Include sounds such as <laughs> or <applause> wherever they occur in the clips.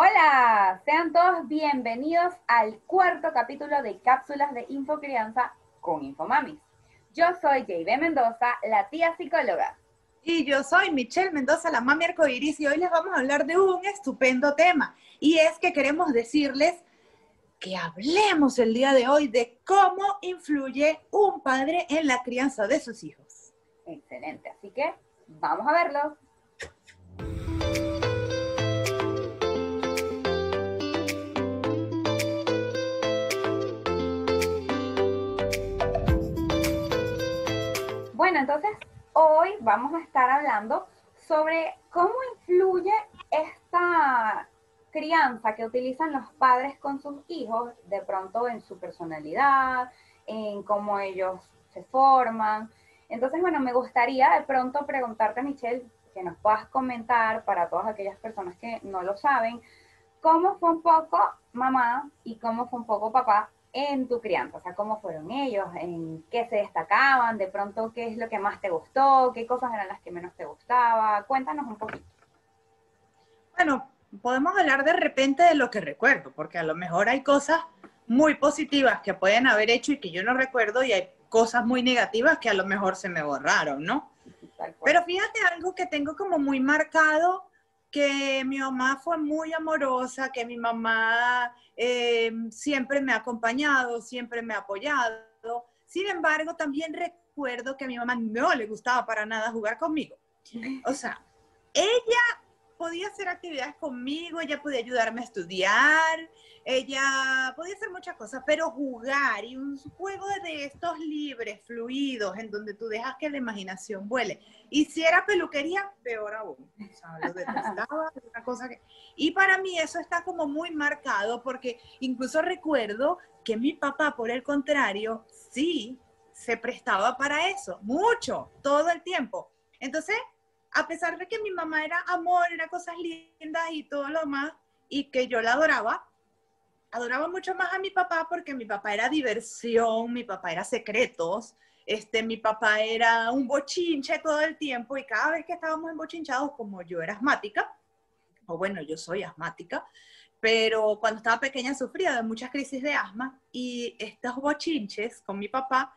Hola, sean todos bienvenidos al cuarto capítulo de Cápsulas de Infocrianza con Infomamis. Yo soy JB Mendoza, la tía psicóloga. Y yo soy Michelle Mendoza, la mami arcoiris, y hoy les vamos a hablar de un estupendo tema. Y es que queremos decirles que hablemos el día de hoy de cómo influye un padre en la crianza de sus hijos. Excelente, así que vamos a verlo. Bueno, entonces hoy vamos a estar hablando sobre cómo influye esta crianza que utilizan los padres con sus hijos, de pronto en su personalidad, en cómo ellos se forman. Entonces, bueno, me gustaría de pronto preguntarte, Michelle, que nos puedas comentar para todas aquellas personas que no lo saben, cómo fue un poco mamá y cómo fue un poco papá en tu crianza, o sea, cómo fueron ellos, en qué se destacaban, de pronto qué es lo que más te gustó, qué cosas eran las que menos te gustaba, cuéntanos un poquito. Bueno, podemos hablar de repente de lo que recuerdo, porque a lo mejor hay cosas muy positivas que pueden haber hecho y que yo no recuerdo y hay cosas muy negativas que a lo mejor se me borraron, ¿no? Pero fíjate algo que tengo como muy marcado, que mi mamá fue muy amorosa, que mi mamá eh, siempre me ha acompañado, siempre me ha apoyado. Sin embargo, también recuerdo que a mi mamá no le gustaba para nada jugar conmigo. O sea, ella podía hacer actividades conmigo, ella podía ayudarme a estudiar, ella podía hacer muchas cosas, pero jugar y un juego de estos libres, fluidos, en donde tú dejas que la imaginación vuele. Y si era peluquería, peor aún. O sea, lo detestaba, una cosa que... Y para mí eso está como muy marcado porque incluso recuerdo que mi papá, por el contrario, sí se prestaba para eso, mucho, todo el tiempo. Entonces, a pesar de que mi mamá era amor, era cosas lindas y todo lo más, y que yo la adoraba, adoraba mucho más a mi papá porque mi papá era diversión, mi papá era secretos, este, mi papá era un bochinche todo el tiempo y cada vez que estábamos embochinchados, como yo era asmática, o bueno, yo soy asmática, pero cuando estaba pequeña sufría de muchas crisis de asma y estos bochinches con mi papá,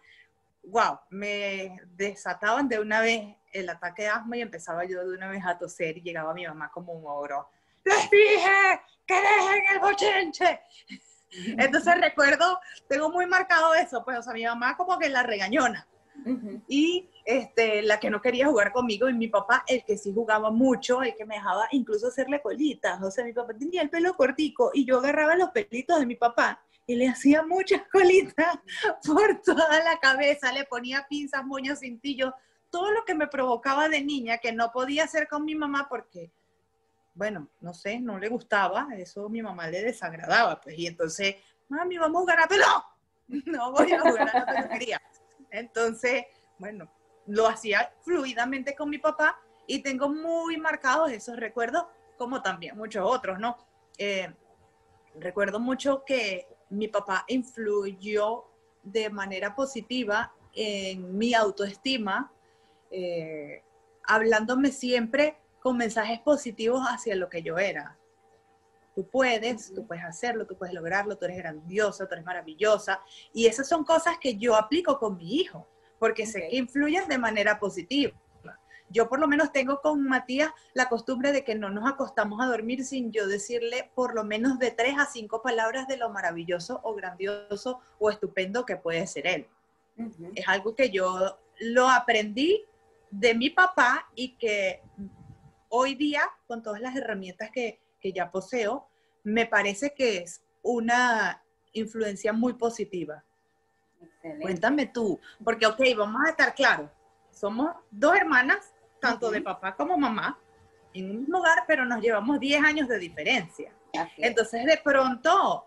wow, me desataban de una vez el ataque de asma y empezaba yo de una vez a toser y llegaba mi mamá como un ogro. ¡Les dije que dejen el bochinche! <laughs> Entonces recuerdo, tengo muy marcado eso, pues, o sea, mi mamá como que la regañona. Y este, la que no quería jugar conmigo y mi papá, el que sí jugaba mucho, el que me dejaba incluso hacerle colitas. O sea, mi papá tenía el pelo cortico y yo agarraba los pelitos de mi papá y le hacía muchas colitas <laughs> por toda la cabeza, le ponía pinzas, moños, cintillos, todo lo que me provocaba de niña que no podía hacer con mi mamá porque, bueno, no sé, no le gustaba, eso mi mamá le desagradaba, pues, y entonces, mami, vamos a jugar a. <laughs> No voy a jugar a la peluquería. Entonces, bueno, lo hacía fluidamente con mi papá y tengo muy marcados esos recuerdos, como también muchos otros, ¿no? Eh, recuerdo mucho que mi papá influyó de manera positiva en mi autoestima, eh, hablándome siempre con mensajes positivos hacia lo que yo era. Tú puedes, tú puedes hacerlo, tú puedes lograrlo, tú eres grandiosa, tú eres maravillosa. Y esas son cosas que yo aplico con mi hijo, porque sé que influyen de manera positiva. Yo por lo menos tengo con Matías la costumbre de que no nos acostamos a dormir sin yo decirle por lo menos de tres a cinco palabras de lo maravilloso o grandioso o estupendo que puede ser él. Es algo que yo lo aprendí de mi papá y que hoy día, con todas las herramientas que, que ya poseo, me parece que es una influencia muy positiva. Cuéntame tú, porque, ok, vamos a estar claros, somos dos hermanas tanto de papá como mamá, en un hogar, pero nos llevamos 10 años de diferencia. Entonces, de pronto,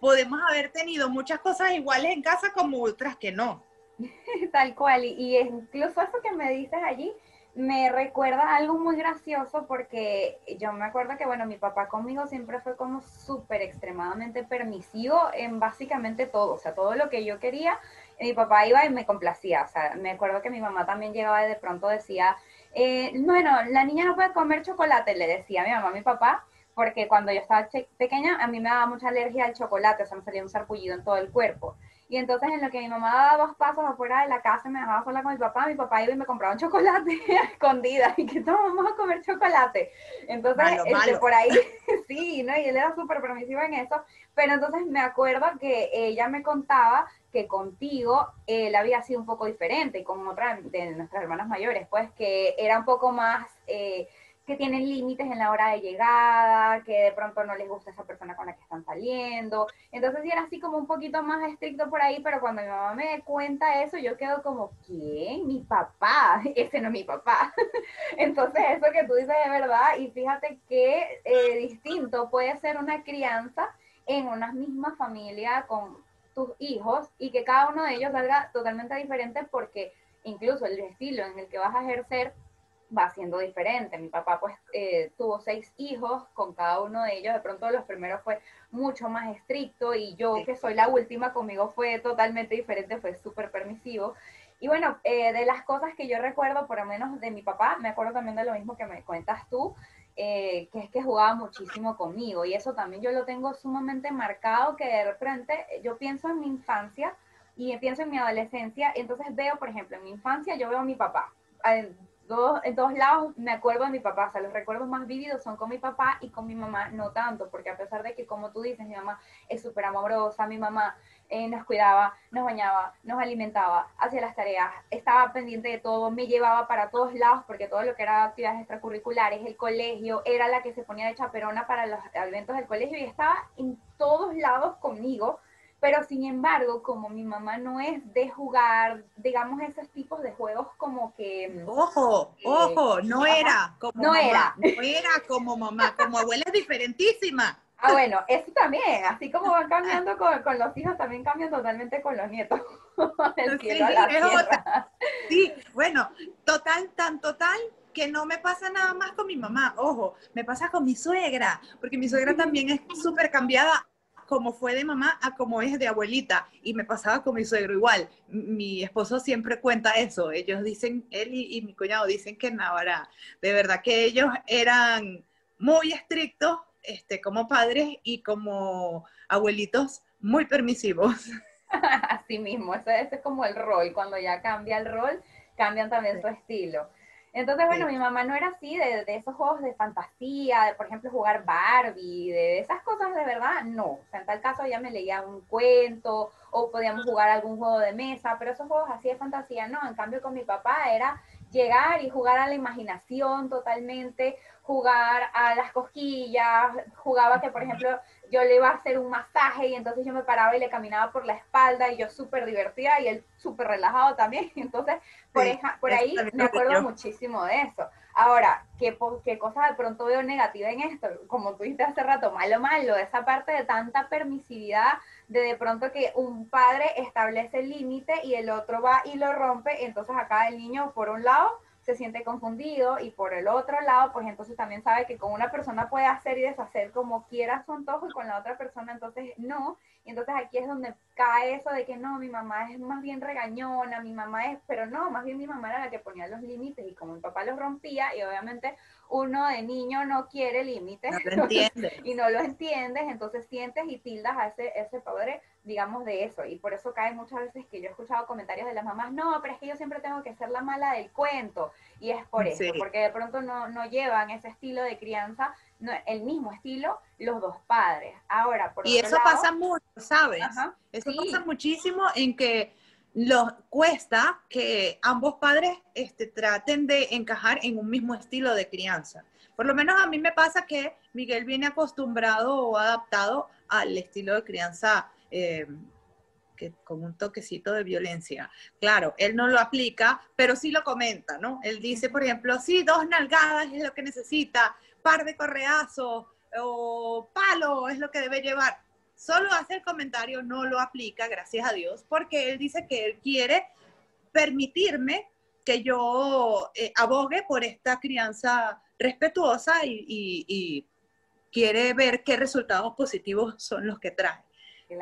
podemos haber tenido muchas cosas iguales en casa como otras que no. <laughs> Tal cual, y, incluso eso que me dices allí, me recuerda algo muy gracioso porque yo me acuerdo que, bueno, mi papá conmigo siempre fue como súper extremadamente permisivo en básicamente todo, o sea, todo lo que yo quería, mi papá iba y me complacía, o sea, me acuerdo que mi mamá también llegaba y de pronto decía, eh, bueno, la niña no puede comer chocolate, le decía a mi mamá, a mi papá, porque cuando yo estaba pequeña a mí me daba mucha alergia al chocolate, o sea, me salía un sarpullido en todo el cuerpo. Y entonces en lo que mi mamá daba dos pasos afuera de la casa me dejaba sola con mi papá, mi papá iba y me compraba un chocolate <laughs> a escondida y que todos vamos a comer chocolate. Entonces, este, por ahí, <laughs> <laughs> sí, ¿no? Y él era súper permisivo en eso. Pero entonces me acuerdo que ella me contaba que contigo él había sido un poco diferente y con otra de nuestras hermanas mayores, pues que era un poco más... Eh, que tienen límites en la hora de llegada, que de pronto no les gusta esa persona con la que están saliendo. Entonces sí era así como un poquito más estricto por ahí, pero cuando mi mamá me cuenta eso, yo quedo como, ¿quién? Mi papá. <laughs> Ese no es mi papá. <laughs> Entonces eso que tú dices es verdad y fíjate qué eh, distinto puede ser una crianza en una misma familia con tus hijos y que cada uno de ellos salga totalmente diferente porque incluso el estilo en el que vas a ejercer va siendo diferente. Mi papá pues eh, tuvo seis hijos, con cada uno de ellos de pronto los primeros fue mucho más estricto y yo que soy la última conmigo fue totalmente diferente, fue súper permisivo. Y bueno, eh, de las cosas que yo recuerdo, por lo menos de mi papá, me acuerdo también de lo mismo que me cuentas tú, eh, que es que jugaba muchísimo conmigo y eso también yo lo tengo sumamente marcado, que de repente yo pienso en mi infancia y pienso en mi adolescencia, entonces veo, por ejemplo, en mi infancia yo veo a mi papá en todos lados me acuerdo de mi papá, o sea, los recuerdos más vívidos son con mi papá y con mi mamá no tanto, porque a pesar de que, como tú dices, mi mamá es súper amorosa, mi mamá eh, nos cuidaba, nos bañaba, nos alimentaba, hacía las tareas, estaba pendiente de todo, me llevaba para todos lados, porque todo lo que era actividades extracurriculares, el colegio, era la que se ponía de chaperona para los eventos del colegio y estaba en todos lados conmigo pero sin embargo, como mi mamá no es de jugar, digamos, esos tipos de juegos como que... Ojo, eh, ojo, no era como no mamá. Era. No era como mamá, como abuela es diferentísima. Ah, bueno, eso también, así como van cambiando con, con los hijos, también cambian totalmente con los nietos. <laughs> El sí, sí, bueno, total, tan total que no me pasa nada más con mi mamá, ojo, me pasa con mi suegra, porque mi suegra también es súper cambiada como fue de mamá a como es de abuelita. Y me pasaba con mi suegro igual. Mi esposo siempre cuenta eso. Ellos dicen, él y, mi cuñado dicen que Navarra, de verdad que ellos eran muy estrictos este, como padres y como abuelitos muy permisivos. <laughs> Así mismo, ese, ese es como el rol. Cuando ya cambia el rol, cambian también su estilo. Entonces, bueno, mi mamá no era así, de, esos juegos de fantasía, de por ejemplo jugar Barbie, de esas cosas de verdad, no. O sea, en tal caso ella me leía un cuento o podíamos jugar algún juego de mesa, pero esos juegos así de fantasía no. En cambio, con mi papá era llegar y jugar a la imaginación totalmente, jugar a las cosquillas, jugaba que, por ejemplo, yo le iba a hacer un masaje y entonces yo me paraba y le caminaba por la espalda y yo súper divertida y él súper relajado también. <laughs> Entonces, por, por ahí me acuerdo muchísimo de eso. Ahora, ¿qué, ¿qué cosa de pronto veo negativa en esto? Como tú dijiste hace rato, malo, malo, esa parte de tanta permisividad, de de pronto que un padre establece el límite y el otro va y lo rompe, entonces acá el niño, por un lado, se siente confundido y por el otro lado, pues entonces también sabe que con una persona puede hacer y deshacer como quiera su antojo y con la otra persona entonces no. Y entonces aquí es donde cae eso de que no, mi mamá es más bien regañona, mi mamá es, pero no, más bien mi mamá era la que ponía los límites y como mi papá los rompía y obviamente uno de niño no quiere límites <laughs> y no lo entiendes, entonces sientes y tildas a ese, ese padre, digamos, de eso. Y por eso cae muchas veces que yo he escuchado comentarios de las mamás, no, pero es que yo siempre tengo que ser la mala del cuento. Y es por eso, porque de pronto no, no llevan ese estilo de crianza, el mismo estilo, los dos padres. Ahora, por Y eso pasa mucho, ¿sabes? eso pasa muchísimo en que los cuesta que ambos padres este, traten de encajar en un mismo estilo de crianza. Por lo menos a mí me pasa que Miguel viene acostumbrado o adaptado al estilo de crianza eh, que, con un toquecito de violencia. Claro, él no lo aplica, pero sí lo comenta, ¿no? Él dice, por ejemplo, sí, dos nalgadas es lo que necesita, par de correazos o palo es lo que debe llevar solo hace el comentario, no lo aplica, gracias a Dios, porque él dice que él quiere permitirme que yo eh, abogue por esta crianza respetuosa y, quiere ver qué resultados positivos son los que trae.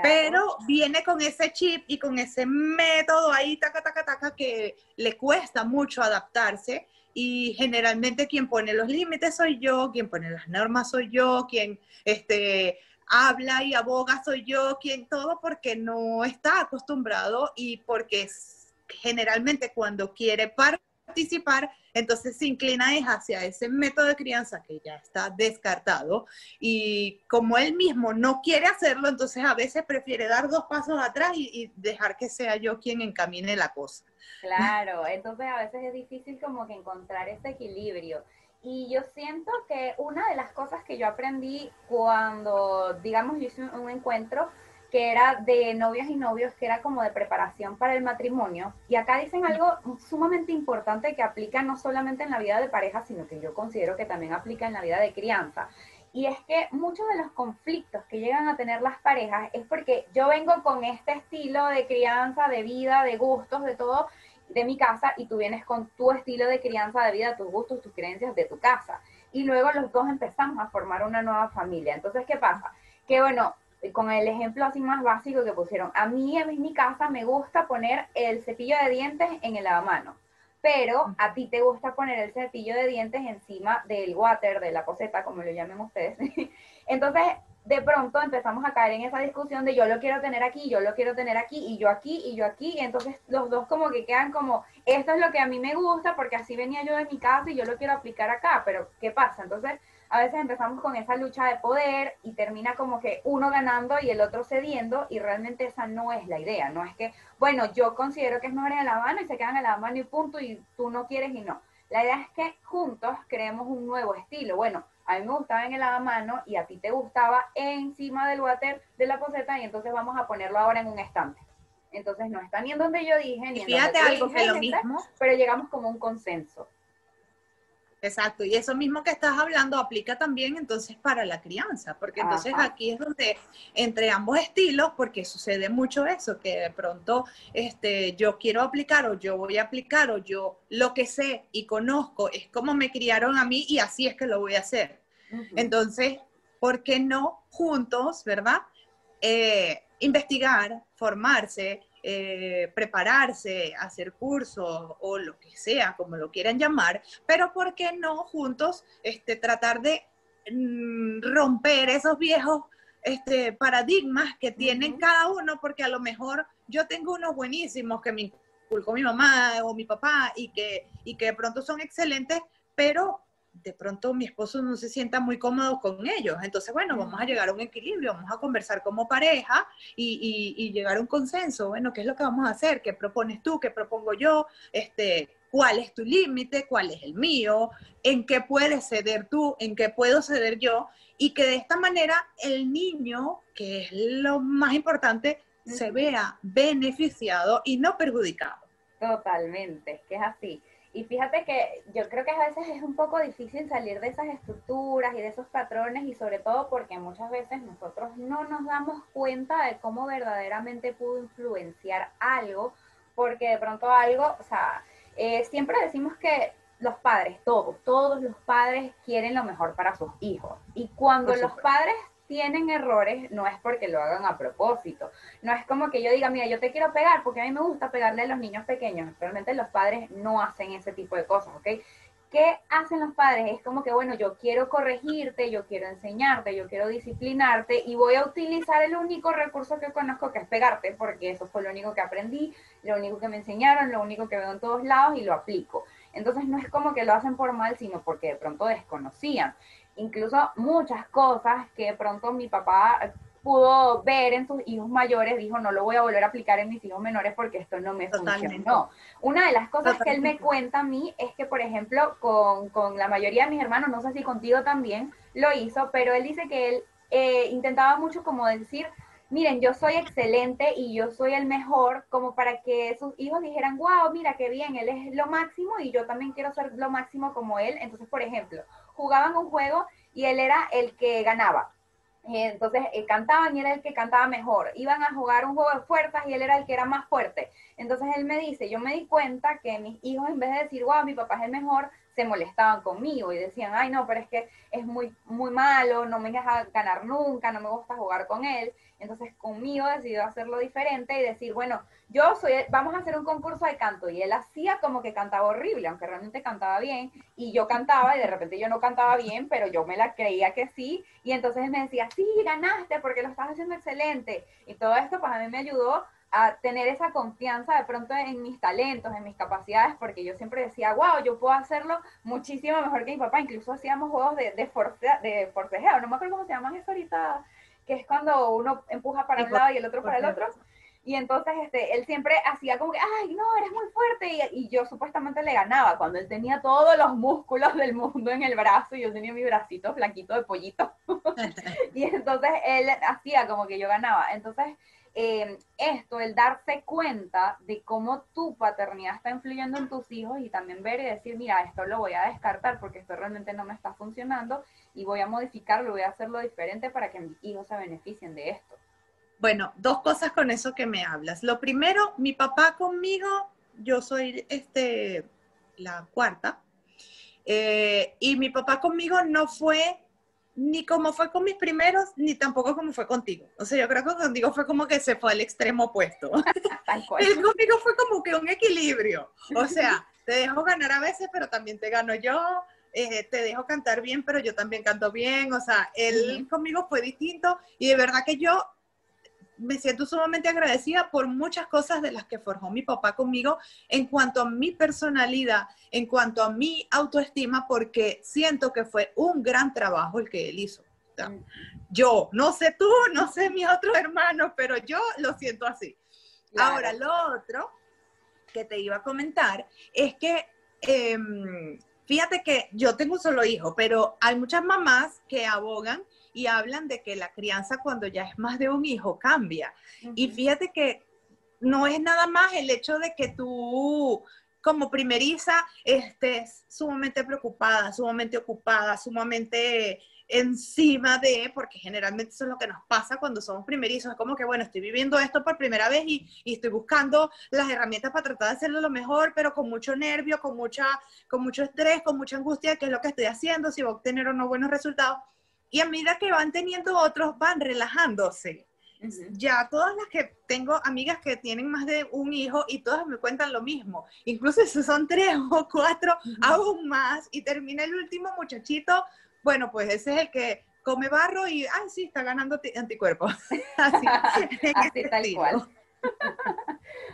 Pero viene con ese chip y con ese método ahí, taca, taca, taca, que le cuesta mucho adaptarse y generalmente quien pone los límites soy yo, quien pone las normas soy yo, quien este, habla y aboga soy yo, quien todo porque no está acostumbrado y porque generalmente cuando quiere participar, entonces se inclina hacia ese método de crianza que ya está descartado y como él mismo no quiere hacerlo, entonces a veces prefiere dar dos pasos atrás y, y dejar que sea yo quien encamine la cosa. Claro, entonces a veces es difícil como que encontrar ese equilibrio. Y yo siento que una de las cosas que yo aprendí cuando, digamos, yo hice un encuentro que era de novias y novios, que era como de preparación para el matrimonio. Y acá dicen algo sumamente importante que aplica no solamente en la vida de pareja, sino que yo considero que también aplica en la vida de crianza. Y es que muchos de los conflictos que llegan a tener las parejas es porque yo vengo con este estilo de crianza, de vida, de gustos, de todo, de mi casa y tú vienes con tu estilo de crianza, de vida, tus gustos, tus creencias de tu casa. Y luego los dos empezamos a formar una nueva familia. Entonces, ¿qué pasa? Que bueno, con el ejemplo así más básico que pusieron, a mí en mi casa me gusta poner el cepillo de dientes en el lavamanos, pero a ti te gusta poner el cepillo de dientes encima del water, de la poseta, como lo llamen ustedes. <laughs> Entonces, de pronto empezamos a caer en esa discusión de yo lo quiero tener aquí, yo lo quiero tener aquí, y yo aquí, y yo aquí, y entonces los dos como que quedan como, esto es lo que a mí me gusta, porque así venía yo de mi casa y yo lo quiero aplicar acá, pero ¿qué pasa? Entonces a veces empezamos con esa lucha de poder y termina como que uno ganando y el otro cediendo y realmente esa no es la idea, no es que, bueno, yo considero que es mejor en la mano y se quedan en la mano y punto y tú no quieres y no. La idea es que juntos creemos un nuevo estilo. Bueno, a mí me gustaba en el lavamano y a ti te gustaba encima del water de la poseta y entonces vamos a ponerlo ahora en un estante. Entonces no está ni en donde yo dije, ni en Fíjate donde algo que lo mismo. pero llegamos como un consenso. Exacto, y eso mismo que estás hablando aplica también entonces para la crianza, porque entonces aquí es donde entre ambos estilos, porque sucede mucho eso, que de pronto este, yo quiero aplicar o yo voy a aplicar o yo lo que sé y conozco es como me criaron a mí y así es que lo voy a hacer. Entonces, ¿por qué no juntos, verdad? Eh, investigar, formarse, eh, prepararse, hacer cursos o lo que sea, como lo quieran llamar, pero ¿por qué no juntos este, tratar de mm, romper esos viejos este, paradigmas que tienen cada uno? Porque a lo mejor yo tengo unos buenísimos que me inculcó mi mamá o mi papá y que, y que de pronto son excelentes, pero de pronto mi esposo no se sienta muy cómodo con ellos. Entonces, bueno, vamos a llegar a un equilibrio, vamos a conversar como pareja y, llegar a un consenso. Bueno, ¿qué es lo que vamos a hacer? ¿Qué propones tú? ¿Qué propongo yo? Este, ¿Cuál es tu límite? ¿Cuál es el mío? ¿En qué puedes ceder tú? ¿En qué puedo ceder yo? Y que de esta manera el niño, que es lo más importante, se vea beneficiado y no perjudicado. Totalmente, que es así. Y fíjate que yo creo que a veces es un poco difícil salir de esas estructuras y de esos patrones y sobre todo porque muchas veces nosotros no nos damos cuenta de cómo verdaderamente pudo influenciar algo, porque de pronto algo, o sea, eh, siempre decimos que los padres, todos, todos los padres quieren lo mejor para sus hijos. Y cuando los padres tienen errores, no es porque lo hagan a propósito. No es como que yo diga, mira, yo te quiero pegar porque a mí me gusta pegarle a los niños pequeños. Realmente los padres no hacen ese tipo de cosas, ¿ok? ¿Qué hacen los padres? Es como que, bueno, yo quiero corregirte, yo quiero enseñarte, yo quiero disciplinarte y voy a utilizar el único recurso que conozco, que es pegarte, porque eso fue lo único que aprendí, lo único que me enseñaron, lo único que veo en todos lados y lo aplico. Entonces no es como que lo hacen por mal, sino porque de pronto desconocían incluso muchas cosas que de pronto mi papá pudo ver en sus hijos mayores, dijo, no lo voy a volver a aplicar en mis hijos menores porque esto no me funcionó. Una de las cosas que él me cuenta a mí es que, por ejemplo, con, con, la mayoría de mis hermanos, no sé si contigo también lo hizo, pero él dice que él eh, intentaba mucho como decir, miren, yo soy excelente y yo soy el mejor, como para que sus hijos dijeran, wow, mira qué bien, él es lo máximo y yo también quiero ser lo máximo como él. Entonces, por ejemplo, jugaban un juego y él era el que ganaba. Entonces eh, cantaban y era el que cantaba mejor. Iban a jugar un juego de fuerzas y él era el que era más fuerte. Entonces él me dice, yo me di cuenta que mis hijos en vez de decir, wow, mi papá es el mejor, se molestaban conmigo y decían, ay no, pero es que es muy, muy malo, no me deja ganar nunca, no me gusta jugar con él. Entonces conmigo decidió hacerlo diferente y decir, bueno, yo soy, vamos a hacer un concurso de canto. Y él hacía como que cantaba horrible, aunque realmente cantaba bien. Y yo cantaba y de repente yo no cantaba bien, pero yo me la creía que sí. Y entonces me decía, sí, ganaste porque lo estás haciendo excelente. Y todo esto pues a mí me ayudó a tener esa confianza de pronto en mis talentos, en mis capacidades, porque yo siempre decía, wow, yo puedo hacerlo muchísimo mejor que mi papá, incluso hacíamos juegos de, de, de forcejeo, no me acuerdo cómo se llaman eso ahorita, que es cuando uno empuja para un lado y el otro para el otro. Y entonces este, él siempre hacía como que, ay, no, eres muy fuerte. Y, yo supuestamente le ganaba cuando él tenía todos los músculos del mundo en el brazo y yo tenía mi bracito flaquito de pollito. <laughs> <laughs> y entonces él hacía como que yo ganaba. Entonces eh, esto, el darse cuenta de cómo tu paternidad está influyendo en tus hijos y también ver y decir, mira, esto lo voy a descartar porque esto realmente no me está funcionando y voy a modificarlo, voy a hacerlo diferente para que mis hijos se beneficien de esto. Bueno, dos cosas con eso que me hablas. Lo primero, mi papá conmigo, yo soy este, la cuarta, eh, y mi papá conmigo no fue ni como fue con mis primeros, ni tampoco como fue contigo. O sea, yo creo que contigo fue como que se fue al extremo opuesto. <laughs> Él conmigo fue como que un equilibrio. O sea, te dejo ganar a veces, pero también te gano yo. Eh, te dejo cantar bien, pero yo también canto bien. O sea, él conmigo fue distinto y de verdad que yo me siento sumamente agradecida por muchas cosas de las que forjó mi papá conmigo en cuanto a mi personalidad, en cuanto a mi autoestima, porque siento que fue un gran trabajo el que él hizo. Yo, no sé tú, no sé mis otros hermanos, pero yo lo siento así. Ahora, lo otro que te iba a comentar es que, em, fíjate que yo tengo un solo hijo, pero hay muchas mamás que abogan y hablan de que la crianza cuando ya es más de un hijo cambia. Y fíjate que no es nada más el hecho de que tú como primeriza estés sumamente preocupada, sumamente ocupada, sumamente encima de, porque generalmente eso es lo que nos pasa cuando somos primerizos, es como que, bueno, estoy viviendo esto por primera vez y, y, estoy buscando las herramientas para tratar de hacerlo lo mejor, pero con mucho nervio, con, mucha, con mucho estrés, con mucha angustia, qué es lo que estoy haciendo, si voy a obtener o no buenos resultados. Y a medida que van teniendo otros, van relajándose. Ya todas las que tengo amigas que tienen más de un hijo y todas me cuentan lo mismo. Incluso si son tres <laughs> o cuatro, aún más. Y termina el último muchachito, bueno, pues ese es el que come barro y, ay, sí, está ganando anticuerpos. <laughs> Así, <laughs> Así tal cual.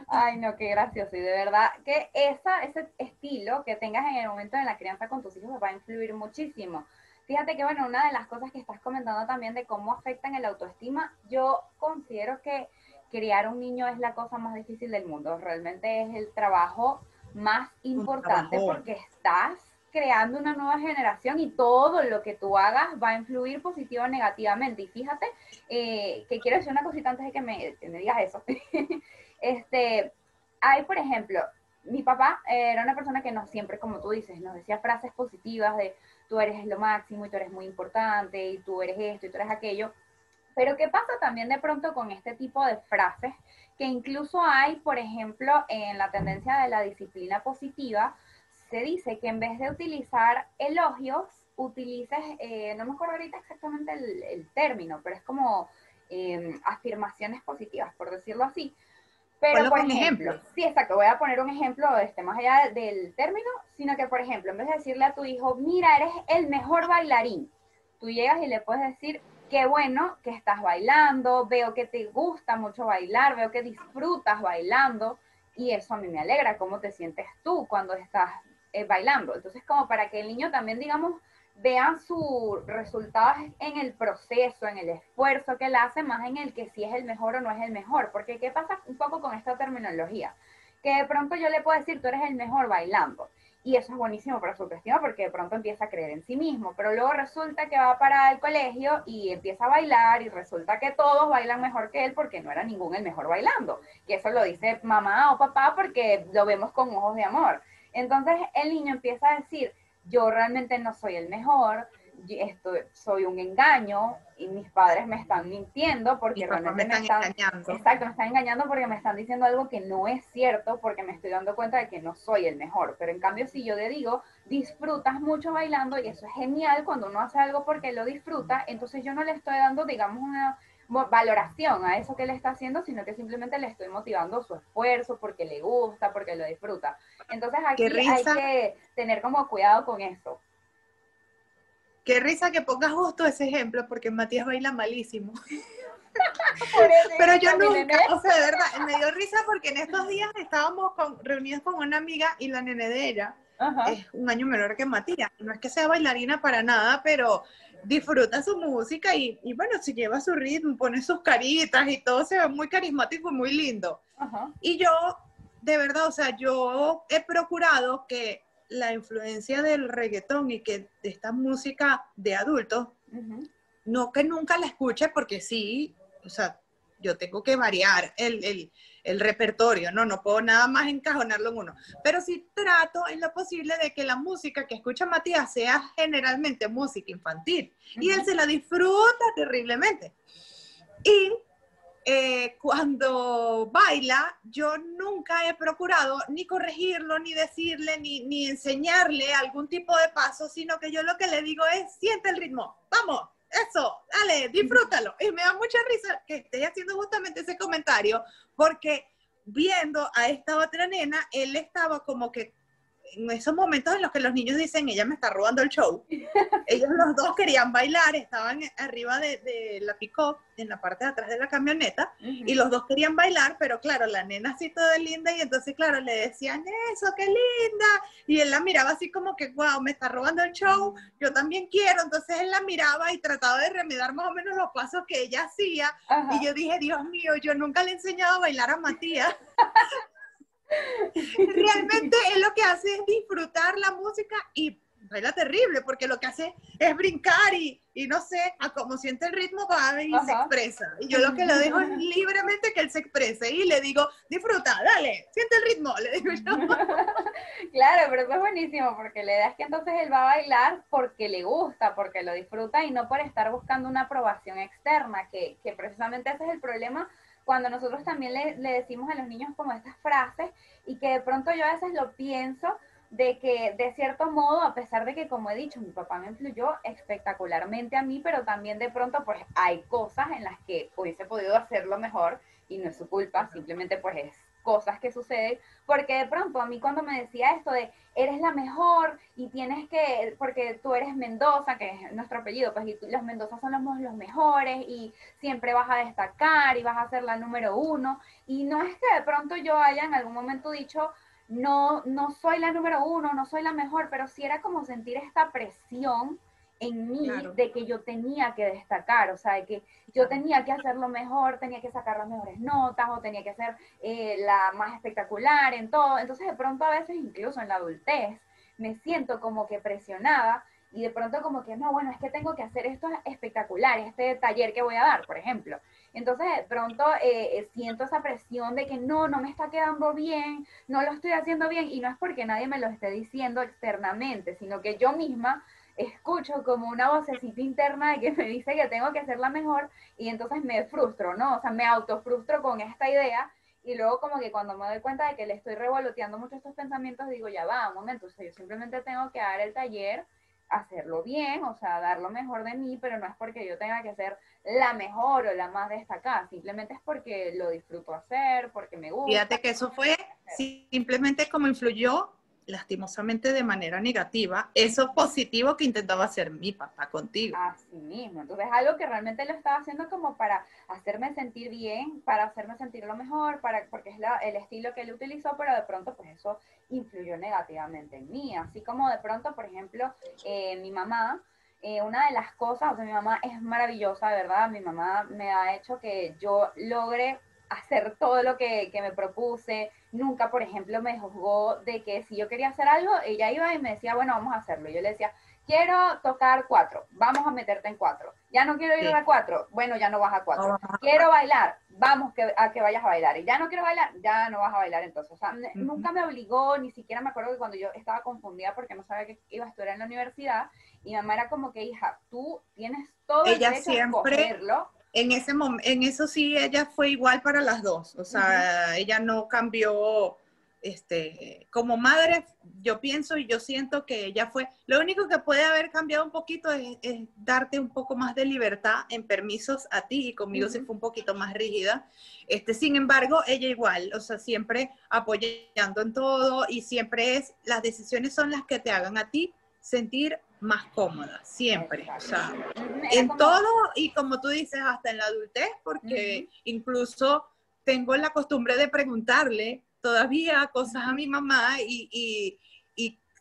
Ay, no, qué gracioso. Y de verdad que esa, ese estilo que tengas en el momento de la crianza con tus hijos va a influir muchísimo. Fíjate que, bueno, una de las cosas que estás comentando también de cómo afectan el autoestima, yo considero que criar un niño es la cosa más difícil del mundo. Realmente es el trabajo más importante porque estás creando una nueva generación y todo lo que tú hagas va a influir positivo o negativamente. Y fíjate eh, que quiero decir una cosita antes de que me, me digas eso. <laughs> este, hay, por ejemplo, mi papá era una persona que no siempre, como tú dices, nos decía frases positivas de tú eres lo máximo y tú eres muy importante y tú eres esto y tú eres aquello. Pero ¿qué pasa también de pronto con este tipo de frases? Que incluso hay, por ejemplo, en la tendencia de la disciplina positiva, se dice que en vez de utilizar elogios, utilices, eh, no me acuerdo ahorita exactamente el, término, pero es como eh, afirmaciones positivas, por decirlo así. Pero, por ejemplo, sí, exacto, voy a poner un ejemplo, este, más allá del término, sino que, por ejemplo, en vez de decirle a tu hijo, mira, eres el mejor bailarín, tú llegas y le puedes decir, qué bueno que estás bailando, veo que te gusta mucho bailar, veo que disfrutas bailando, y eso a mí me alegra, cómo te sientes tú cuando estás eh, bailando. Entonces, como para que el niño también, digamos, vean sus resultados en el proceso, en el esfuerzo que él hace, más en el que si es el mejor o no es el mejor. Porque ¿qué pasa un poco con esta terminología? Que de pronto yo le puedo decir, tú eres el mejor bailando. Y eso es buenísimo para su autoestima porque de pronto empieza a creer en sí mismo. Pero luego resulta que va para el colegio y empieza a bailar y resulta que todos bailan mejor que él porque no era ningún el mejor bailando. Y eso lo dice mamá o papá porque lo vemos con ojos de amor. Entonces el niño empieza a decir, yo realmente no soy el mejor, esto, soy un engaño y mis padres me están mintiendo porque realmente me están, engañando. Exacto, me están engañando porque me están diciendo algo que no es cierto porque me estoy dando cuenta de que no soy el mejor. Pero en cambio, si yo le digo, disfrutas mucho bailando y eso es genial cuando uno hace algo porque lo disfruta, entonces yo no le estoy dando, digamos, una valoración a eso que le está haciendo, sino que simplemente le estoy motivando su esfuerzo porque le gusta, porque lo disfruta. Entonces aquí hay que tener como cuidado con eso. Qué risa que pongas justo ese ejemplo, porque Matías baila malísimo. <laughs> Pero yo nunca, o sea, de verdad, me dio risa porque en estos días estábamos reunidos con una amiga y la nene de ella es un año menor que Matías. No es que sea bailarina para nada, pero disfruta su música y, bueno, se lleva su ritmo, pone sus caritas y todo se ve muy carismático y muy lindo. Y yo, de verdad, o sea, yo he procurado que la influencia del reggaetón y que de esta música de adultos, no que nunca la escuche porque sí, o sea, yo tengo que variar el, repertorio, ¿no? No puedo nada más encajonarlo en uno. Pero sí trato en lo posible de que la música que escucha Matías sea generalmente música infantil. Y él se la disfruta terriblemente. Y eh, cuando baila, yo nunca he procurado ni corregirlo, ni decirle, ni, ni enseñarle algún tipo de paso, sino que yo lo que le digo es, siente el ritmo, vamos, eso, dale, disfrútalo. Y me da mucha risa que esté haciendo justamente ese comentario, porque viendo a esta otra nena, él estaba como que en esos momentos en los que los niños dicen, ella me está robando el show, <laughs> ellos los dos querían bailar, estaban arriba de, la pick en la parte de atrás de la camioneta, y los dos querían bailar, pero claro, la nena así toda linda, y entonces, claro, le decían, eso, qué linda, y él la miraba así como que, wow, me está robando el show, yo también quiero, entonces él la miraba y trataba de remedar más o menos los pasos que ella hacía, y yo dije, Dios mío, yo nunca le he enseñado a bailar a Matías, <laughs> <laughs> Realmente él lo que hace es disfrutar la música y baila terrible, porque lo que hace es brincar y, y no sé, a como siente el ritmo va y se expresa. Y yo lo que le dejo es <laughs> libremente que él se exprese y le digo, disfruta, dale, siente el ritmo, le digo yo. <laughs> claro, pero eso es buenísimo, porque la idea es que entonces él va a bailar porque le gusta, porque lo disfruta y no por estar buscando una aprobación externa, que, que precisamente ese es el problema cuando nosotros también le, decimos a los niños como estas frases y que de pronto yo a veces lo pienso de que de cierto modo, a pesar de que como he dicho, mi papá me influyó espectacularmente a mí, pero también de pronto pues hay cosas en las que hubiese podido hacerlo mejor y no es su culpa, simplemente pues es cosas que suceden, porque de pronto a mí cuando me decía esto de eres la mejor y tienes que, porque tú eres Mendoza, que es nuestro apellido, pues y los Mendoza son los, los mejores y siempre vas a destacar y vas a ser la número uno, y no es que de pronto yo haya en algún momento dicho, no, no soy la número uno, no soy la mejor, pero sí era como sentir esta presión en mí de que yo tenía que destacar, o sea, de que yo tenía que hacerlo mejor, tenía que sacar las mejores notas o tenía que ser eh, la más espectacular en todo. Entonces, de pronto a veces, incluso en la adultez, me siento como que presionada y de pronto como que, no, bueno, es que tengo que hacer esto espectacular, este taller que voy a dar, por ejemplo. Entonces, de pronto eh, eh, siento esa presión de que no, no me está quedando bien, no lo estoy haciendo bien, y no es porque nadie me lo esté diciendo externamente, sino que yo misma escucho como una vocecita interna de que me dice que tengo que hacerla mejor y entonces me frustro, ¿no? O sea, me autofrustro con esta idea y luego como que cuando me doy cuenta de que le estoy revoloteando mucho estos pensamientos, digo, ya va, un momento, o sea, yo simplemente tengo que dar el taller, hacerlo bien, o sea, dar lo mejor de mí, pero no es porque yo tenga que ser la mejor o la más destacada, simplemente es porque lo disfruto hacer, porque me gusta. Fíjate que eso fue simplemente como influyó lastimosamente de manera negativa, eso positivo que intentaba hacer mi papá contigo. Así mismo, entonces algo que realmente lo estaba haciendo como para hacerme sentir bien, para hacerme sentir lo mejor, para, porque es el estilo que él utilizó, pero de pronto pues eso influyó negativamente en mí, así como de pronto, por ejemplo, eh, mi mamá, eh, una de las cosas, o sea, mi mamá es maravillosa, verdad, mi mamá me ha hecho que yo logre hacer todo lo que, que, me propuse. Nunca, por ejemplo, me juzgó de que si yo quería hacer algo, ella iba y me decía, bueno, vamos a hacerlo. Yo le decía, quiero tocar cuatro, vamos a meterte en cuatro. Ya no quiero ir a cuatro, bueno, ya no vas a cuatro. Quiero bailar, vamos a que vayas a bailar. Y ya no quiero bailar, ya no vas a bailar entonces. O sea, nunca me obligó, ni siquiera me acuerdo que cuando yo estaba confundida porque no sabía que iba a estudiar en la universidad, y mi mamá era como que, hija, tú tienes todo el derecho siempre, En ese en eso sí, ella fue igual para las dos. O sea, ella no cambió este, como madre, yo pienso y yo siento que ella fue, lo único que puede haber cambiado un poquito es, darte un poco más de libertad en permisos a ti y conmigo se fue un poquito más rígida. Este, sin embargo, ella igual, o sea, siempre apoyando en todo y siempre es, las decisiones son las que te hagan a ti sentir más cómoda, siempre. O sea, en todo y como tú dices, hasta en la adultez, porque incluso tengo la costumbre de preguntarle todavía cosas a mi mamá y,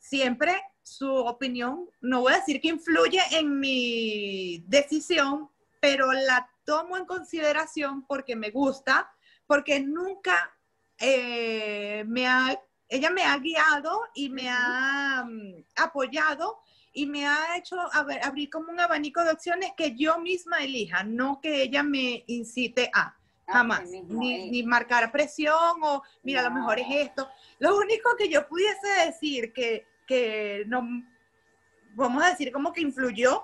siempre su opinión, no voy a decir que influye en mi decisión, pero la tomo en consideración porque me gusta, porque nunca eh, me ha, ella me ha guiado y me ha mm, apoyado y me ha hecho abrir como un abanico de opciones que yo misma elija, no que ella me incite a. Ah, Jamás. Ni, ni, marcar presión o, mira, a lo mejor es esto. Lo único que yo pudiese decir que, que no, vamos a decir como que influyó,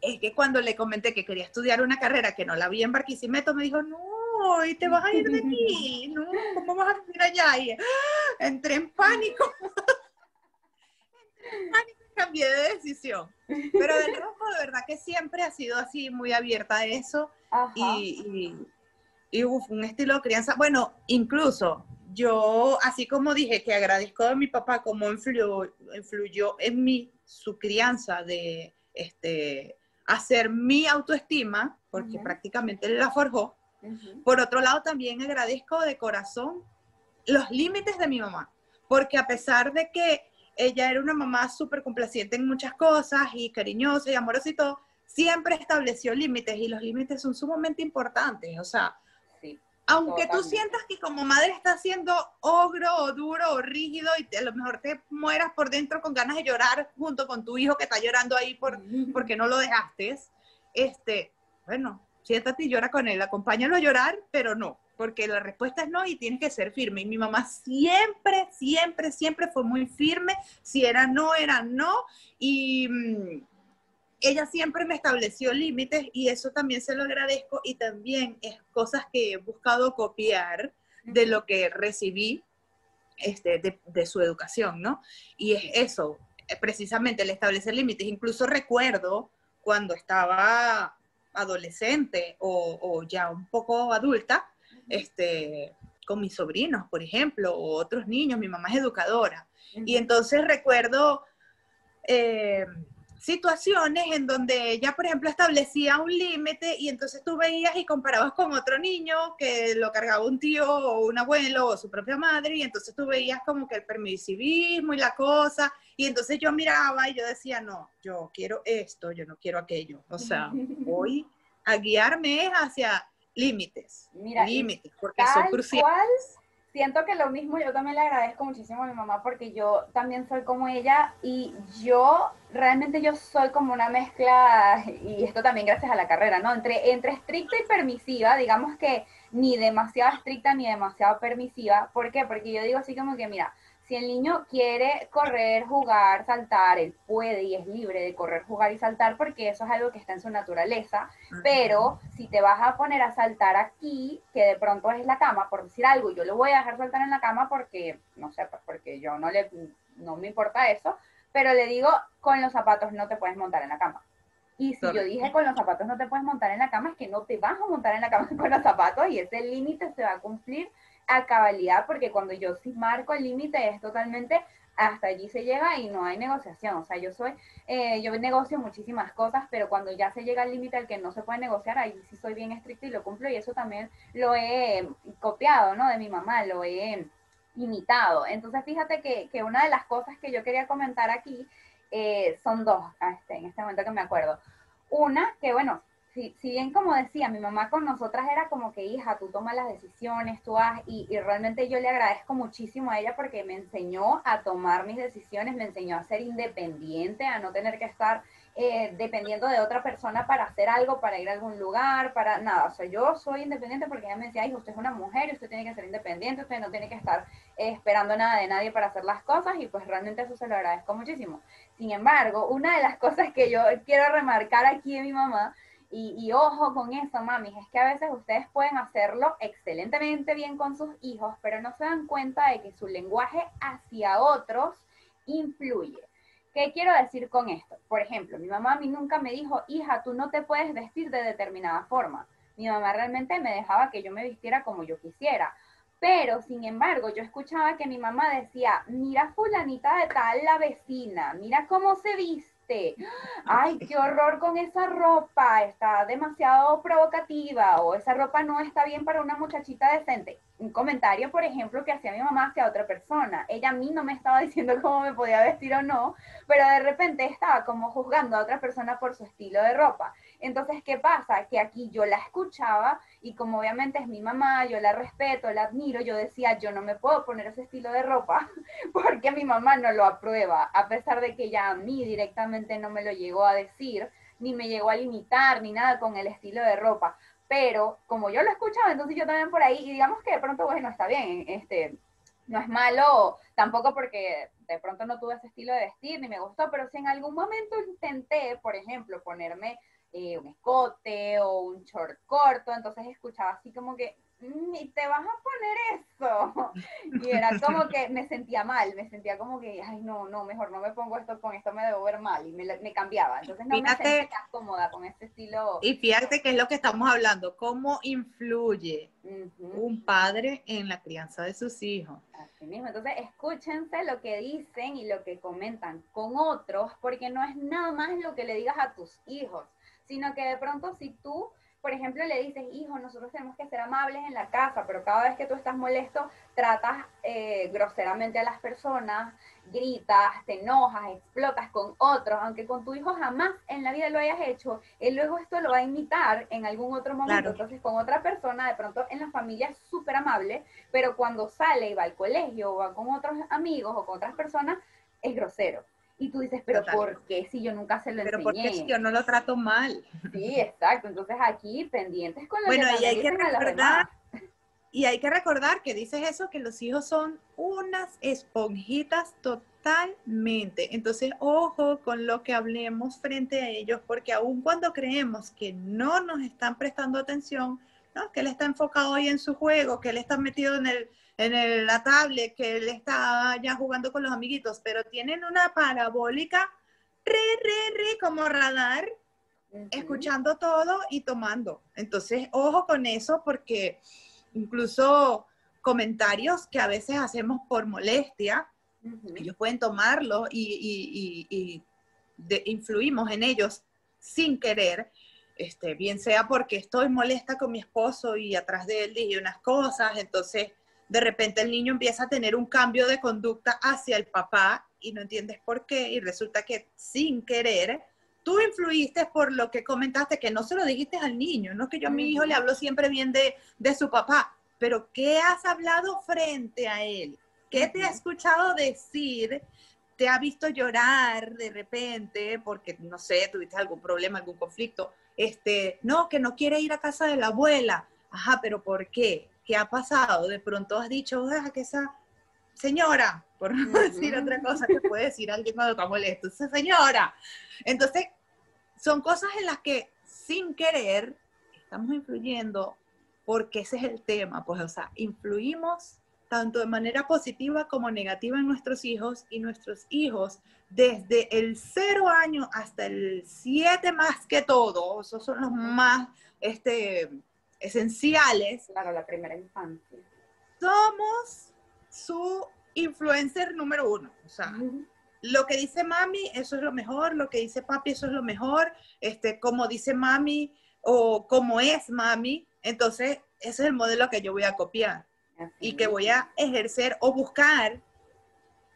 es que cuando le comenté que quería estudiar una carrera que no la vi en Barquisimeto, me dijo, no, y te vas a ir de aquí, <laughs> no, ¿cómo vas a vivir allá? Y ¡ah! entré en pánico. <laughs> entré en pánico cambié de decisión. Pero de nuevo, de verdad que siempre ha sido así, muy abierta a eso. y y uf, un estilo de crianza, bueno, incluso yo, así como dije que agradezco a mi papá como influyó, influyó en mí su crianza de este, hacer mi autoestima, porque prácticamente la forjó. Por otro lado, también agradezco de corazón los límites de mi mamá, porque a pesar de que ella era una mamá súper complaciente en muchas cosas y cariñosa y amorosa y todo, siempre estableció límites y los límites son sumamente importantes. O sea, aunque tú sientas que como madre estás siendo ogro o duro o rígido y a lo mejor te mueras por dentro con ganas de llorar junto con tu hijo que está llorando ahí por, porque no lo dejaste, este, bueno, siéntate y llora con él, acompáñalo a llorar, pero no, porque la respuesta es no y tienes que ser firme. Y mi mamá siempre, siempre, siempre fue muy firme, si era no, era no, y... Mm, ella siempre me estableció límites y eso también se lo agradezco y también es cosas que he buscado copiar de lo que recibí este, de, su educación, ¿no? Y es eso, eh, precisamente el establecer límites. Incluso recuerdo cuando estaba adolescente o, ya un poco adulta, este, con mis sobrinos, por ejemplo, o otros niños, mi mamá es educadora. Y entonces recuerdo... Eh, situaciones en donde ella, por ejemplo, establecía un límite y entonces tú veías y comparabas con otro niño que lo cargaba un tío o un abuelo o su propia madre y entonces tú veías como que el permisivismo y la cosa y entonces yo miraba y yo decía, no, yo quiero esto, yo no quiero aquello. O sea, voy a guiarme hacia límites, límites, porque son cruciales siento que lo mismo, yo también le agradezco muchísimo a mi mamá porque yo también soy como ella y yo realmente yo soy como una mezcla, y esto también gracias a la carrera, ¿no? Entre, entre estricta y permisiva, digamos que ni demasiado estricta ni demasiado permisiva. ¿Por qué? Porque yo digo así como que, mira, si el niño quiere correr, jugar, saltar, él puede y es libre de correr, jugar y saltar porque eso es algo que está en su naturaleza. Pero si te vas a poner a saltar aquí, que de pronto es la cama, por decir algo, yo lo voy a dejar saltar en la cama porque, no sé, pues porque yo no le, no me importa eso, pero le digo, con los zapatos no te puedes montar en la cama. Y si yo dije con los zapatos no te puedes montar en la cama, es que no te vas a montar en la cama <laughs> con los zapatos y ese límite se va a cumplir a cabalidad, porque cuando yo sí marco el límite es totalmente hasta allí se llega y no hay negociación. O sea, yo soy, eh, yo negocio muchísimas cosas, pero cuando ya se llega al límite al que no se puede negociar, ahí sí soy bien estricta y lo cumplo y eso también lo he copiado, ¿no? De mi mamá, lo he imitado. Entonces, fíjate que, que una de las cosas que yo quería comentar aquí eh, son dos, este, en este momento que me acuerdo. Una, que bueno, si, si, bien como decía, mi mamá con nosotras era como que, hija, tú tomas las decisiones, tú haz, y, realmente yo le agradezco muchísimo a ella porque me enseñó a tomar mis decisiones, me enseñó a ser independiente, a no tener que estar eh, dependiendo de otra persona para hacer algo, para ir a algún lugar, para nada. O sea, yo soy independiente porque ella me decía, hijo, usted es una mujer, usted tiene que ser independiente, usted no tiene que estar eh, esperando nada de nadie para hacer las cosas y pues realmente eso se lo agradezco muchísimo. Sin embargo, una de las <laughs> cosas que yo quiero remarcar aquí de mi mamá, y, y, ojo con eso, mami, es que a veces ustedes pueden hacerlo excelentemente bien con sus hijos, pero no se dan cuenta de que su lenguaje hacia otros influye. ¿Qué quiero decir con esto? Por ejemplo, mi mamá a mí nunca me dijo, hija, tú no te puedes vestir de determinada forma. Mi mamá realmente me dejaba que yo me vistiera como yo quisiera. Pero, sin embargo, yo escuchaba que mi mamá decía, mira fulanita de tal la vecina, mira cómo se viste. Ay, qué horror con esa ropa, está demasiado provocativa o esa ropa no está bien para una muchachita decente un comentario, por ejemplo, que hacía mi mamá hacia otra persona. Ella a mí no me estaba <laughs> diciendo cómo me podía vestir o no, pero de repente estaba como juzgando a otra persona por su estilo de ropa. Entonces, ¿qué pasa? Que aquí yo la escuchaba y como obviamente es mi mamá, yo la respeto, la admiro, yo decía, yo no me puedo poner ese estilo de ropa <laughs> porque mi mamá no lo aprueba, a pesar de que ella a mí directamente no me lo llegó a decir, ni me llegó a limitar, ni nada con el estilo de ropa pero como yo lo escuchaba, entonces yo también por ahí, y digamos que de pronto, bueno, está bien, este, no es malo, tampoco porque de pronto no tuve ese estilo de vestir ni me gustó, pero si en algún momento intenté, por ejemplo, ponerme eh, un escote o un short corto, entonces escuchaba así como que, y te vas a poner eso. Y era como que me sentía mal, me sentía como que, ay, no, no, mejor no me pongo esto, con esto me debo ver mal, y me, me cambiaba. Entonces no me sentía cómoda con este estilo. Y fíjate que es lo que estamos hablando, cómo influye un padre en la crianza de sus hijos. Así mismo, entonces escúchense lo que dicen y lo que comentan con otros, porque no es nada más lo que le digas a tus hijos sino que de pronto si tú, por ejemplo, le dices, hijo, nosotros tenemos que ser amables en la casa, pero cada vez que tú estás molesto, tratas eh, groseramente a las personas, gritas, te enojas, explotas con otros, aunque con tu hijo jamás en la vida lo hayas hecho, él luego esto lo va a imitar en algún otro momento. Entonces, con otra persona, de pronto en la familia es súper amable, pero cuando sale y va al colegio o va con otros amigos o con otras personas, es grosero. Y tú dices, pero ¿por qué si yo nunca se lo pero enseñé? Pero porque si yo no lo trato mal. Sí, exacto. Entonces aquí pendientes con lo bueno, que y hay que recordar y hay que recordar que dices eso que los hijos son unas esponjitas totalmente. Entonces, ojo con lo que hablemos frente a ellos, porque aun cuando creemos que no nos están prestando atención, ¿no? que él está enfocado hoy en su juego, que él está metido en el en la tablet, que él está ya jugando con los amiguitos, pero tienen una parabólica re, re, re como radar, escuchando todo y tomando. Entonces, ojo con eso porque incluso comentarios que a veces hacemos por molestia, ellos pueden tomarlo y, y, influimos en ellos sin querer. Este, bien sea porque estoy molesta con mi esposo y atrás de él dije unas cosas, entonces de repente el niño empieza a tener un cambio de conducta hacia el papá y no entiendes por qué y resulta que sin querer tú influiste por lo que comentaste, que no se lo dijiste al niño, no que yo a mi hijo le hablo siempre bien de, de su papá, pero ¿qué has hablado frente a él? ¿Qué te ha escuchado decir? ¿Te ha visto llorar de repente porque, no sé, tuviste algún problema, algún conflicto? Este, no, que no quiere ir a casa de la abuela. Ajá, pero ¿por qué? ¿Qué ha pasado? De pronto has dicho, deja que esa señora, por no decir otra cosa que puede decir alguien cuando está molesto, esa señora. Entonces, son cosas en las que sin querer estamos influyendo porque ese es el tema, pues, o sea, influimos tanto de manera positiva como negativa en nuestros hijos y nuestros hijos desde el cero año hasta el siete más que todo, esos son los más, este, esenciales. Claro, la primera infancia. Somos su influencer número uno. O sea, lo que dice mami, eso es lo mejor, lo que dice papi, eso es lo mejor, este, como dice mami o como es mami, entonces ese es el modelo que yo voy a copiar y que voy a ejercer o buscar,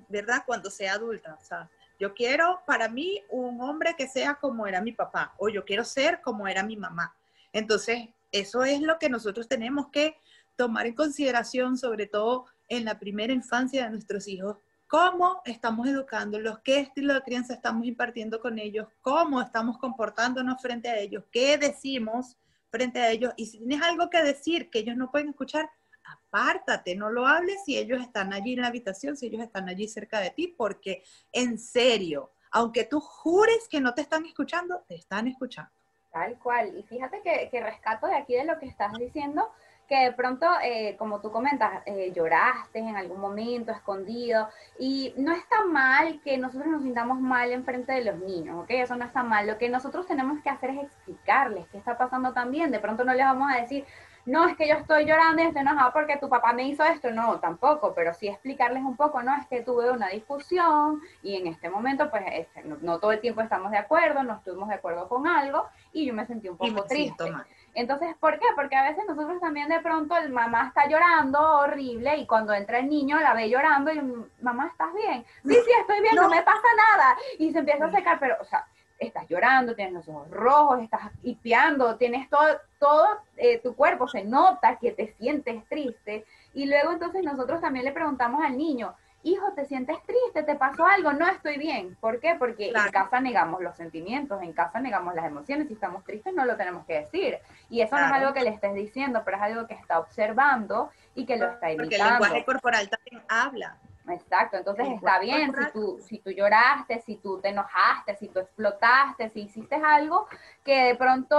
¿verdad? Cuando sea adulta. O sea, Yo quiero para mí un hombre que sea como era mi papá o yo quiero ser como era mi mamá. Entonces, eso es lo que nosotros tenemos que tomar en consideración, sobre todo en la primera infancia de nuestros hijos, cómo estamos educándolos, qué estilo de crianza estamos impartiendo con ellos, cómo estamos comportándonos frente a ellos, qué decimos frente a ellos. Y si tienes algo que decir que ellos no pueden escuchar, apártate, no lo hables si ellos están allí en la habitación, si ellos están allí cerca de ti, porque en serio, aunque tú jures que no te están escuchando, te están escuchando. Tal cual. Y fíjate que, que rescato de aquí de lo que estás diciendo, que de pronto, eh, como tú comentas, eh, lloraste en algún momento, escondido, y no está mal que nosotros nos sintamos mal en frente de los niños, ¿ok? Eso no está mal. Lo que nosotros tenemos que hacer es explicarles qué está pasando también. De pronto no les vamos a decir, no, es que yo estoy llorando y estoy enojado porque tu papá me hizo esto, no, tampoco, pero sí explicarles un poco, no, es que tuve una discusión y en este momento, pues, este, no, todo el tiempo estamos de acuerdo, no estuvimos de acuerdo con algo y yo me sentí un poco triste. Entonces, ¿por qué? Porque a veces nosotros también de pronto el mamá está llorando horrible y cuando entra el niño la ve llorando y mamá, ¿estás bien? Sí, sí, estoy bien, no, me pasa nada. Y se empieza a secar, pero, o sea, estás llorando, tienes los ojos rojos, estás hipeando, tienes todo, todo eh, tu cuerpo, se nota que te sientes triste. Y luego entonces nosotros también le preguntamos al niño, hijo, ¿te sientes triste? ¿Te pasó algo? No estoy bien. ¿Por qué? Porque en casa negamos los sentimientos, en casa negamos las emociones. Si estamos tristes no lo tenemos que decir. Y eso no es algo que le estés diciendo, pero es algo que está observando y que lo está imitando. Porque el lenguaje corporal también habla. Exacto, entonces está bien si tú, si tú lloraste, si tú te enojaste, si tú explotaste, si hiciste algo que de pronto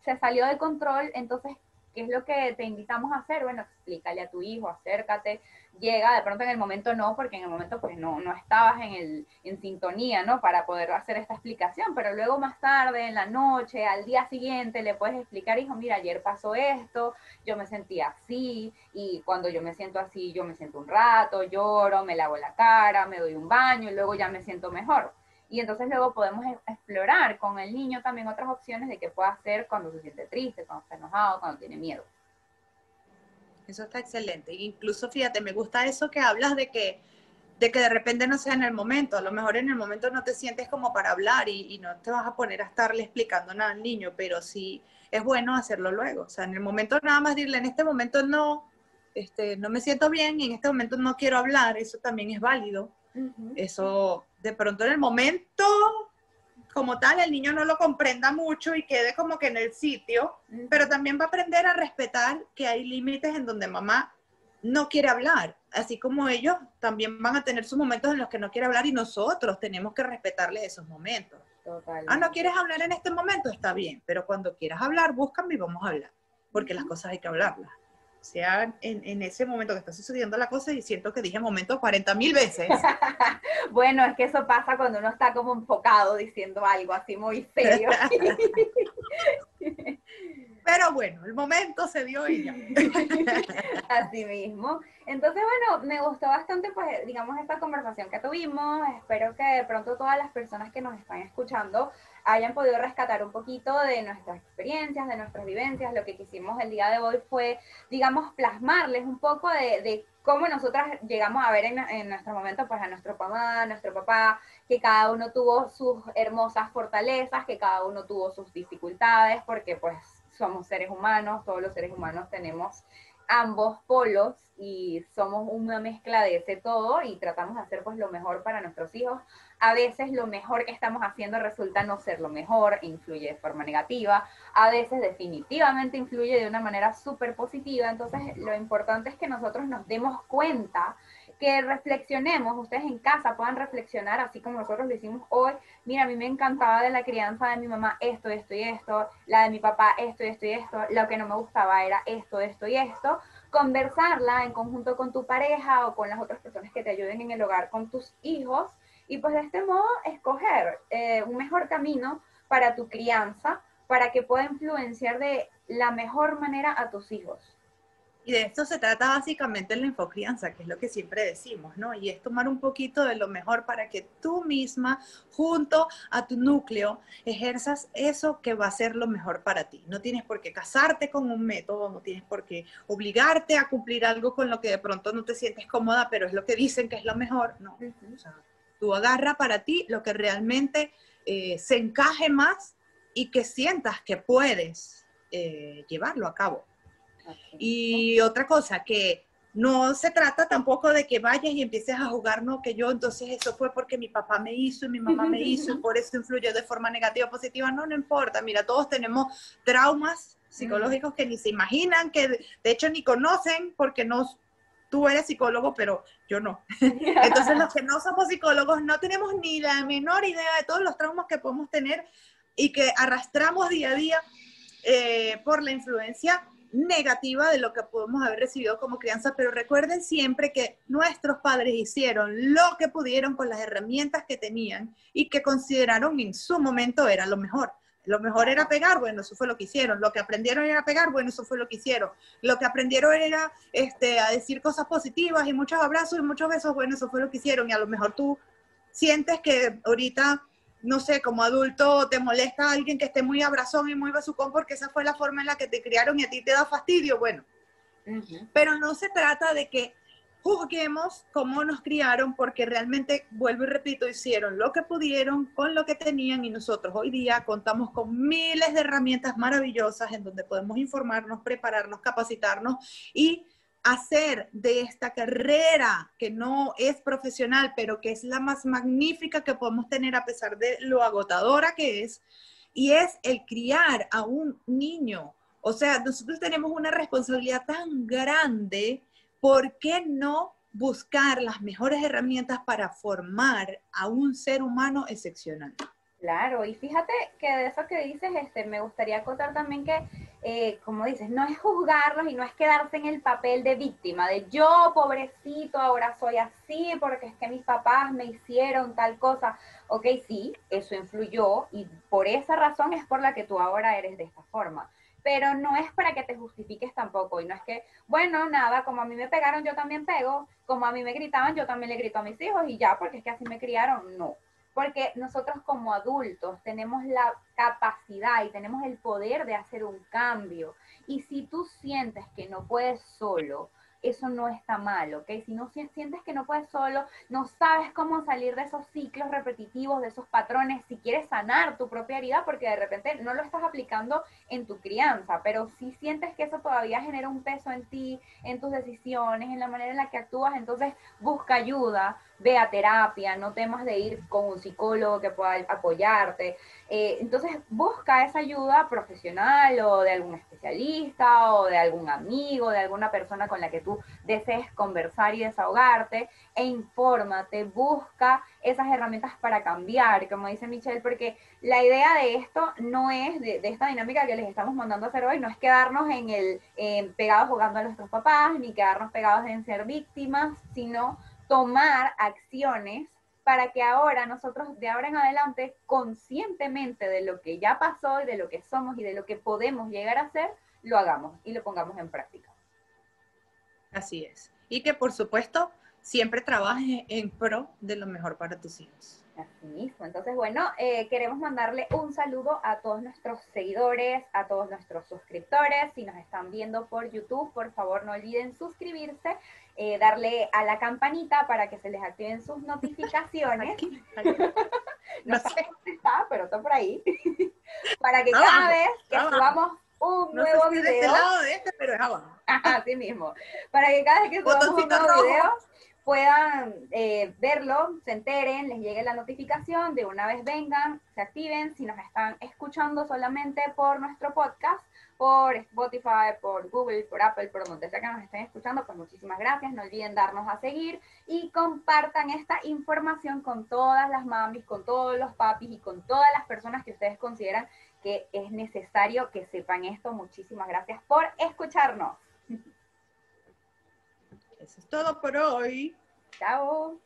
se salió de control, entonces ¿Qué es lo que te invitamos a hacer? Bueno, explícale a tu hijo, acércate, llega, de pronto en el momento no, porque en el momento pues no, no estabas en, el, en sintonía, ¿no? Para poder hacer esta explicación, pero luego más tarde, en la noche, al día siguiente, le puedes explicar, hijo, mira, ayer pasó esto, yo me sentí así, y cuando yo me siento así, yo me siento un rato, lloro, me lavo la cara, me doy un baño, y luego ya me siento mejor. Y entonces luego podemos explorar con el niño también otras opciones de qué puede hacer cuando se siente triste, cuando está enojado, cuando tiene miedo. Eso está excelente. Incluso, fíjate, me gusta eso que hablas de que, de que de repente no sea en el momento. A lo mejor en el momento no te sientes como para hablar y, no te vas a poner a estarle explicando nada al niño, pero sí es bueno hacerlo luego. O sea, en el momento nada más decirle, en este momento no, este, no me siento bien y en este momento no quiero hablar, eso también es válido. Eso de pronto en el momento como tal el niño no lo comprenda mucho y quede como que en el sitio, pero también va a aprender a respetar que hay límites en donde mamá no quiere hablar, así como ellos también van a tener sus momentos en los que no quiere hablar y nosotros tenemos que respetarle esos momentos. Ah, no quieres hablar en este momento, está bien, pero cuando quieras hablar, búscame y vamos a hablar, porque las cosas hay que hablarlas sea en, en, ese momento que está sucediendo la cosa y siento que dije momento 40 mil veces. <laughs> bueno, es que eso pasa cuando uno está como enfocado diciendo algo así muy serio. <laughs> Pero bueno, el momento se dio y ya. <laughs> Así mismo. Entonces, bueno, me gustó bastante, pues, digamos, esta conversación que tuvimos. Espero que de pronto todas las personas que nos están escuchando hayan podido rescatar un poquito de nuestras experiencias, de nuestras vivencias. Lo que quisimos el día de hoy fue, digamos, plasmarles un poco de, cómo nosotras llegamos a ver en, en, nuestro momento, pues a nuestro mamá, a nuestro papá, que cada uno tuvo sus hermosas fortalezas, que cada uno tuvo sus dificultades, porque pues somos seres humanos, todos los seres humanos tenemos ambos polos y somos una mezcla de ese todo y tratamos de hacer pues lo mejor para nuestros hijos. A veces lo mejor que estamos haciendo resulta no ser lo mejor, influye de forma negativa, a veces definitivamente influye de una manera súper positiva, entonces lo importante es que nosotros nos demos cuenta que reflexionemos, ustedes en casa puedan reflexionar, así como nosotros lo hicimos hoy. Mira, a mí me encantaba de la crianza de mi mamá esto, esto y esto, la de mi papá esto, esto y esto, lo que no me gustaba era esto, esto y esto. Conversarla en conjunto con tu pareja o con las otras personas que te ayuden en el hogar, con tus hijos, y pues de este modo escoger eh, un mejor camino para tu crianza, para que pueda influenciar de la mejor manera a tus hijos. Y de esto se trata básicamente en la infocrianza, que es lo que siempre decimos, ¿no? Y es tomar un poquito de lo mejor para que tú misma, junto a tu núcleo, ejerzas eso que va a ser lo mejor para ti. No tienes por qué casarte con un método, no tienes por qué obligarte a cumplir algo con lo que de pronto no te sientes cómoda, pero es lo que dicen que es lo mejor, no. Tú agarra para ti lo que realmente eh, se encaje más y que sientas que puedes eh, llevarlo a cabo. Y otra cosa, que no se trata tampoco de que vayas y empieces a jugar, no, que yo entonces eso fue porque mi papá me hizo y mi mamá me hizo y <laughs> por eso influyó de forma negativa o positiva. No, no importa. Mira, todos tenemos traumas psicológicos que ni se imaginan, que de hecho ni conocen porque no, tú eres psicólogo, pero yo no. <laughs> Entonces los que no somos psicólogos no tenemos ni la menor idea de todos los traumas que podemos tener y que arrastramos día a día eh, por la influencia negativa de lo que podemos haber recibido como crianza, pero recuerden siempre que nuestros padres hicieron lo que pudieron con las herramientas que tenían y que consideraron en su momento era lo mejor. Lo mejor era pegar, bueno, eso fue lo que hicieron. Lo que aprendieron era pegar, bueno, eso fue lo que hicieron. Lo que aprendieron era este, a decir cosas positivas y muchos abrazos y muchos besos, bueno, eso fue lo que hicieron. Y a lo mejor tú sientes que ahorita, no sé, como adulto te molesta a alguien que esté muy abrazón y muy besucón porque esa fue la forma en la que te criaron y a ti te da fastidio, bueno. Pero no se trata de que juzguemos cómo nos criaron, porque realmente, vuelvo y repito, hicieron lo que pudieron con lo que tenían y nosotros hoy día contamos con miles de herramientas maravillosas en donde podemos informarnos, prepararnos, capacitarnos y hacer de esta carrera que no es profesional, pero que es la más magnífica que podemos tener a pesar de lo agotadora que es, y es el criar a un niño. O sea, nosotros tenemos una responsabilidad tan grande ¿por qué no buscar las mejores herramientas para formar a un ser humano excepcional? Claro, y fíjate que de eso que dices, este, me gustaría contar también que, eh, como dices, no es juzgarlos y no es quedarse en el papel de víctima, de yo, pobrecito, ahora soy así porque es que mis papás me hicieron tal cosa. Ok, sí, eso influyó y por esa razón es por la que tú ahora eres de esta forma pero no es para que te justifiques tampoco. Y no es que, bueno, nada, como a mí me pegaron, yo también pego, como a mí me gritaban, yo también le grito a mis hijos y ya, porque es que así me criaron. No, porque nosotros como adultos tenemos la capacidad y tenemos el poder de hacer un cambio. Y si tú sientes que no puedes solo, eso no está mal, ¿ok? Si no sientes que no puedes solo, no sabes cómo salir de esos ciclos repetitivos, de esos patrones, si quieres sanar tu propia herida, porque de repente no lo estás aplicando en tu crianza, pero si sientes que eso todavía genera un peso en ti, en tus decisiones, en la manera en la que actúas, entonces busca ayuda, ve a terapia, no temas de ir con un psicólogo que pueda apoyarte. Eh, entonces busca esa ayuda profesional o de algún especialista o de algún amigo, de alguna persona con la que tú desees conversar y desahogarte e infórmate, busca esas herramientas para cambiar, como dice Michelle, porque la idea de esto no es, de, esta dinámica que les estamos mandando a hacer hoy, no es quedarnos en el pegados jugando a nuestros papás, ni quedarnos pegados en ser víctimas, sino tomar acciones para que ahora nosotros de ahora en adelante, conscientemente de lo que ya pasó y de lo que somos y de lo que podemos llegar a ser, lo hagamos y lo pongamos en práctica. Así es. Y que por supuesto siempre trabajes en pro de lo mejor para tus hijos. Así mismo. Entonces, bueno, eh, queremos mandarle un saludo a todos nuestros seguidores, a todos nuestros suscriptores. Si nos están viendo por YouTube, por favor no olviden suscribirse, eh, darle a la campanita para que se les activen sus notificaciones. <laughs> <laughs> no sé dónde está, pero está por ahí. <laughs> para que cada vez que subamos un nuevo video. De este lado de este, pero es abajo. Así mismo. Para que cada vez que subamos un nuevo video puedan eh, verlo, se enteren, les llegue la notificación, de una vez vengan, se activen, si nos están escuchando solamente por nuestro podcast, por Spotify, por Google, por Apple, por donde sea que nos estén escuchando, pues muchísimas gracias, no olviden darnos a seguir y compartan esta información con todas las mamis, con todos los papis y con todas las personas que ustedes consideran que es necesario que sepan esto. Muchísimas gracias por escucharnos. Eso es todo por hoy. Chao.